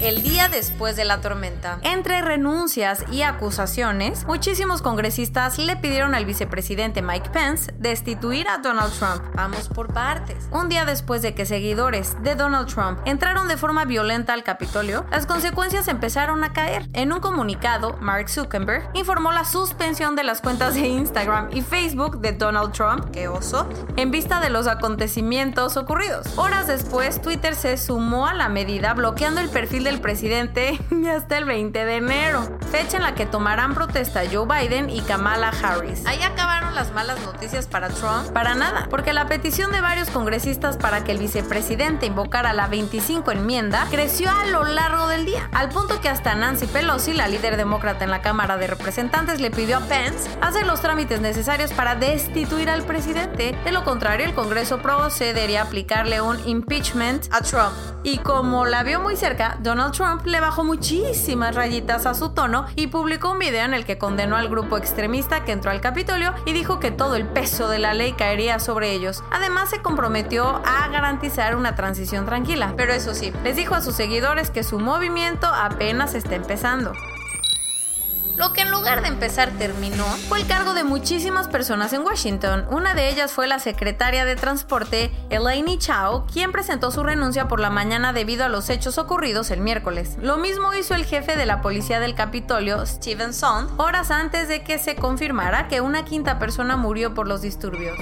el día después de la tormenta. Entre renuncias y acusaciones, muchísimos congresistas le pidieron al vicepresidente Mike Pence destituir a Donald Trump. Vamos por partes. Un día después de que seguidores de Donald Trump entraron de forma violenta al Capitolio, las consecuencias empezaron a caer. En un comunicado, Mark Zuckerberg informó la suspensión de las cuentas de Instagram y Facebook de Donald Trump, que oso, en vista de los acontecimientos ocurridos. Horas después, Twitter se sumó a la medida bloqueando el perfil del presidente hasta el 20 de enero, fecha en la que tomarán protesta Joe Biden y Kamala Harris. Ahí acabaron las malas noticias para Trump. Para nada, porque la petición de varios congresistas para que el vicepresidente invocara la 25 enmienda creció a lo largo del día, al punto que hasta Nancy Pelosi, la líder demócrata en la Cámara de Representantes, le pidió a Pence hacer los trámites necesarios para destituir al presidente. De lo contrario, el Congreso procedería a aplicarle un impeachment a Trump. Y como la vio muy cerca, Donald Trump le bajó muchísimas rayitas a su tono y publicó un video en el que condenó al grupo extremista que entró al Capitolio y dijo que todo el peso de la ley caería sobre ellos. Además se comprometió a garantizar una transición tranquila. Pero eso sí, les dijo a sus seguidores que su movimiento apenas está empezando. Lo que en lugar de empezar terminó fue el cargo de muchísimas personas en Washington. Una de ellas fue la secretaria de Transporte, Elaine Chao, quien presentó su renuncia por la mañana debido a los hechos ocurridos el miércoles. Lo mismo hizo el jefe de la policía del Capitolio, Steven Sond, horas antes de que se confirmara que una quinta persona murió por los disturbios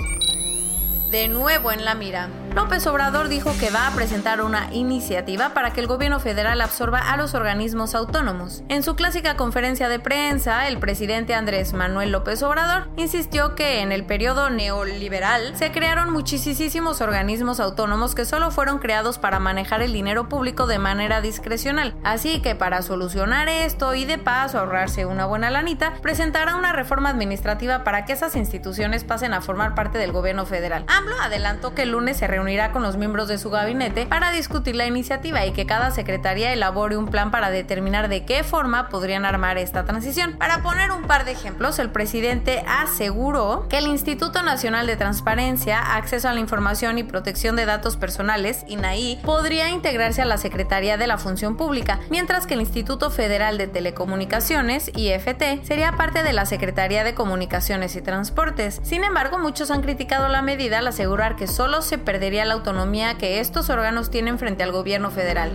de nuevo en la mira. López Obrador dijo que va a presentar una iniciativa para que el gobierno federal absorba a los organismos autónomos. En su clásica conferencia de prensa, el presidente Andrés Manuel López Obrador insistió que en el periodo neoliberal se crearon muchísimos organismos autónomos que solo fueron creados para manejar el dinero público de manera discrecional. Así que para solucionar esto y de paso ahorrarse una buena lanita, presentará una reforma administrativa para que esas instituciones pasen a formar parte del gobierno federal adelantó que el lunes se reunirá con los miembros de su gabinete para discutir la iniciativa y que cada secretaría elabore un plan para determinar de qué forma podrían armar esta transición. Para poner un par de ejemplos, el presidente aseguró que el Instituto Nacional de Transparencia, Acceso a la Información y Protección de Datos Personales, INAI, podría integrarse a la Secretaría de la Función Pública, mientras que el Instituto Federal de Telecomunicaciones, IFT, sería parte de la Secretaría de Comunicaciones y Transportes. Sin embargo, muchos han criticado la medida al asegurar que solo se perdería la autonomía que estos órganos tienen frente al gobierno federal.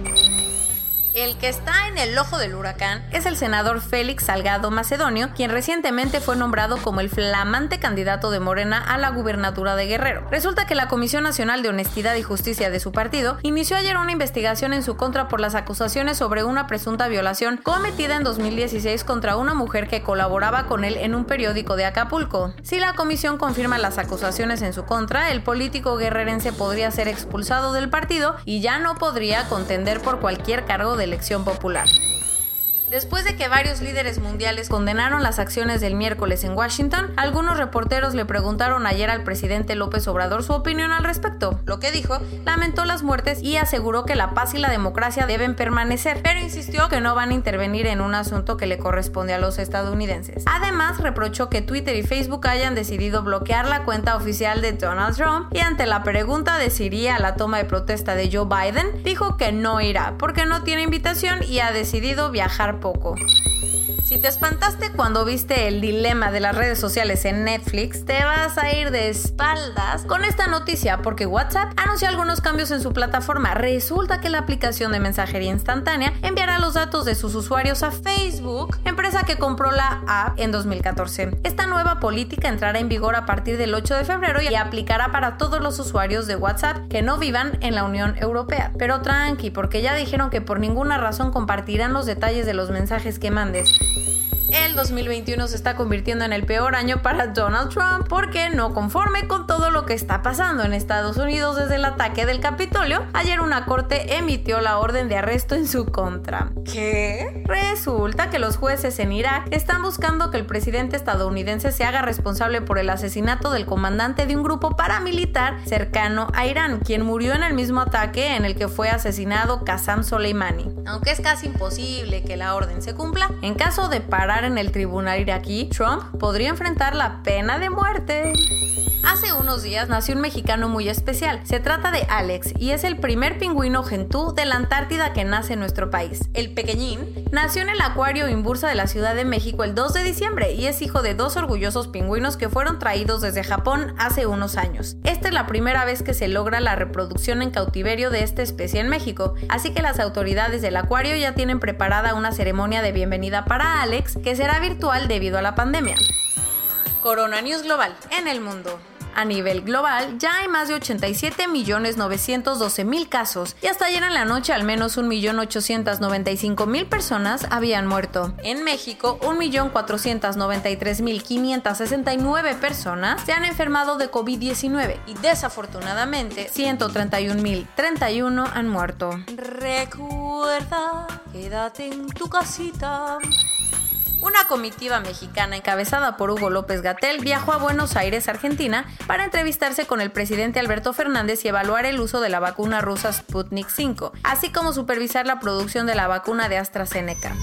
El que está en el ojo del huracán es el senador Félix Salgado Macedonio, quien recientemente fue nombrado como el flamante candidato de Morena a la gubernatura de Guerrero. Resulta que la Comisión Nacional de Honestidad y Justicia de su partido inició ayer una investigación en su contra por las acusaciones sobre una presunta violación cometida en 2016 contra una mujer que colaboraba con él en un periódico de Acapulco. Si la comisión confirma las acusaciones en su contra, el político guerrerense podría ser expulsado del partido y ya no podría contender por cualquier cargo de elección popular. Después de que varios líderes mundiales condenaron las acciones del miércoles en Washington, algunos reporteros le preguntaron ayer al presidente López Obrador su opinión al respecto. Lo que dijo, lamentó las muertes y aseguró que la paz y la democracia deben permanecer, pero insistió que no van a intervenir en un asunto que le corresponde a los estadounidenses. Además, reprochó que Twitter y Facebook hayan decidido bloquear la cuenta oficial de Donald Trump y ante la pregunta de si iría a la toma de protesta de Joe Biden, dijo que no irá porque no tiene invitación y ha decidido viajar poco. Si te espantaste cuando viste el dilema de las redes sociales en Netflix, te vas a ir de espaldas con esta noticia porque WhatsApp anunció algunos cambios en su plataforma. Resulta que la aplicación de mensajería instantánea enviará los datos de sus usuarios a Facebook, empresa que compró la app en 2014. Esta nueva política entrará en vigor a partir del 8 de febrero y aplicará para todos los usuarios de WhatsApp que no vivan en la Unión Europea. Pero tranqui, porque ya dijeron que por ninguna razón compartirán los detalles de los mensajes que mandes el 2021 se está convirtiendo en el peor año para Donald Trump porque no conforme con todo lo que está pasando en Estados Unidos desde el ataque del Capitolio, ayer una corte emitió la orden de arresto en su contra. ¿Qué? Resulta que los jueces en Irak están buscando que el presidente estadounidense se haga responsable por el asesinato del comandante de un grupo paramilitar cercano a Irán, quien murió en el mismo ataque en el que fue asesinado Qasem Soleimani. Aunque es casi imposible que la orden se cumpla, en caso de parar en el tribunal iraquí, Trump podría enfrentar la pena de muerte. Hace unos días nació un mexicano muy especial. Se trata de Alex y es el primer pingüino gentú de la Antártida que nace en nuestro país. El pequeñín nació en el acuario Imbursa de la Ciudad de México el 2 de diciembre y es hijo de dos orgullosos pingüinos que fueron traídos desde Japón hace unos años. Esta es la primera vez que se logra la reproducción en cautiverio de esta especie en México, así que las autoridades del acuario ya tienen preparada una ceremonia de bienvenida para Alex que será virtual debido a la pandemia. Corona News Global en el mundo. A nivel global, ya hay más de 87.912.000 casos y hasta ayer en la noche al menos 1.895.000 personas habían muerto. En México, 1.493.569 personas se han enfermado de COVID-19 y desafortunadamente 131.031 han muerto. Recuerda, quédate en tu casita. Una comitiva mexicana encabezada por Hugo López Gatel viajó a Buenos Aires, Argentina, para entrevistarse con el presidente Alberto Fernández y evaluar el uso de la vacuna rusa Sputnik 5, así como supervisar la producción de la vacuna de AstraZeneca.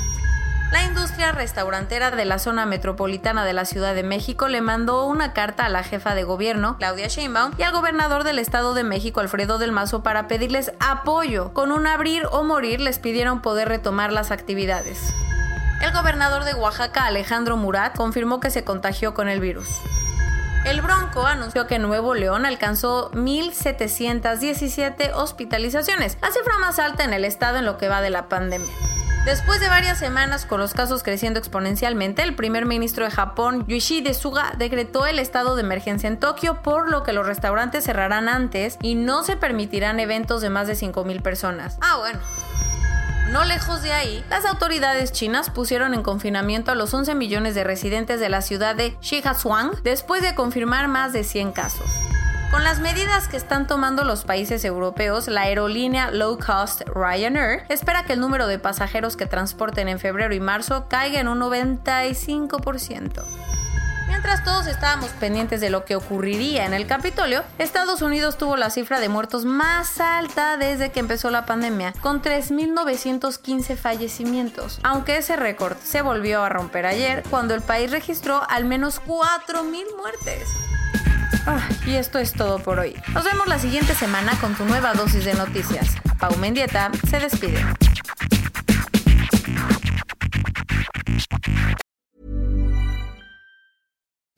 La industria restaurantera de la zona metropolitana de la Ciudad de México le mandó una carta a la jefa de gobierno, Claudia Sheinbaum, y al gobernador del Estado de México, Alfredo del Mazo, para pedirles apoyo. Con un abrir o morir les pidieron poder retomar las actividades. El gobernador de Oaxaca, Alejandro Murat, confirmó que se contagió con el virus. El Bronco anunció que Nuevo León alcanzó 1.717 hospitalizaciones, la cifra más alta en el estado en lo que va de la pandemia. Después de varias semanas con los casos creciendo exponencialmente, el primer ministro de Japón, Yoshide Suga, decretó el estado de emergencia en Tokio, por lo que los restaurantes cerrarán antes y no se permitirán eventos de más de 5.000 personas. Ah, bueno. No lejos de ahí, las autoridades chinas pusieron en confinamiento a los 11 millones de residentes de la ciudad de Shihazuang después de confirmar más de 100 casos. Con las medidas que están tomando los países europeos, la aerolínea low cost Ryanair espera que el número de pasajeros que transporten en febrero y marzo caiga en un 95%. Mientras todos estábamos pendientes de lo que ocurriría en el Capitolio, Estados Unidos tuvo la cifra de muertos más alta desde que empezó la pandemia, con 3.915 fallecimientos, aunque ese récord se volvió a romper ayer cuando el país registró al menos 4.000 muertes. Ah, y esto es todo por hoy. Nos vemos la siguiente semana con tu nueva dosis de noticias. Pau Mendieta se despide.